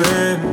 nothing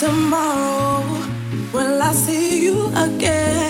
Tomorrow, will I see you again?